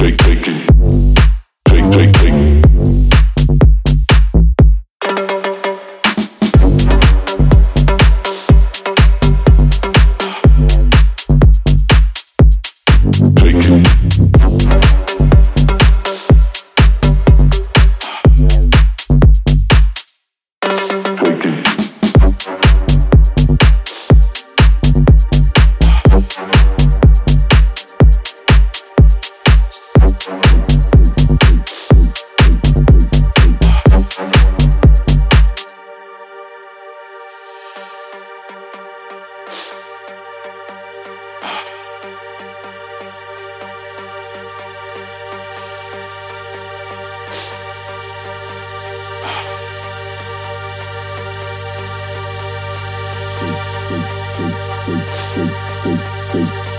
take, take, take,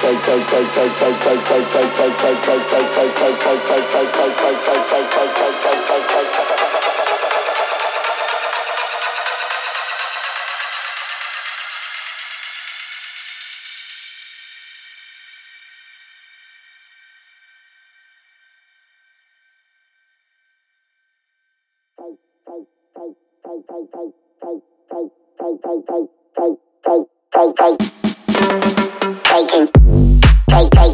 take, take, take,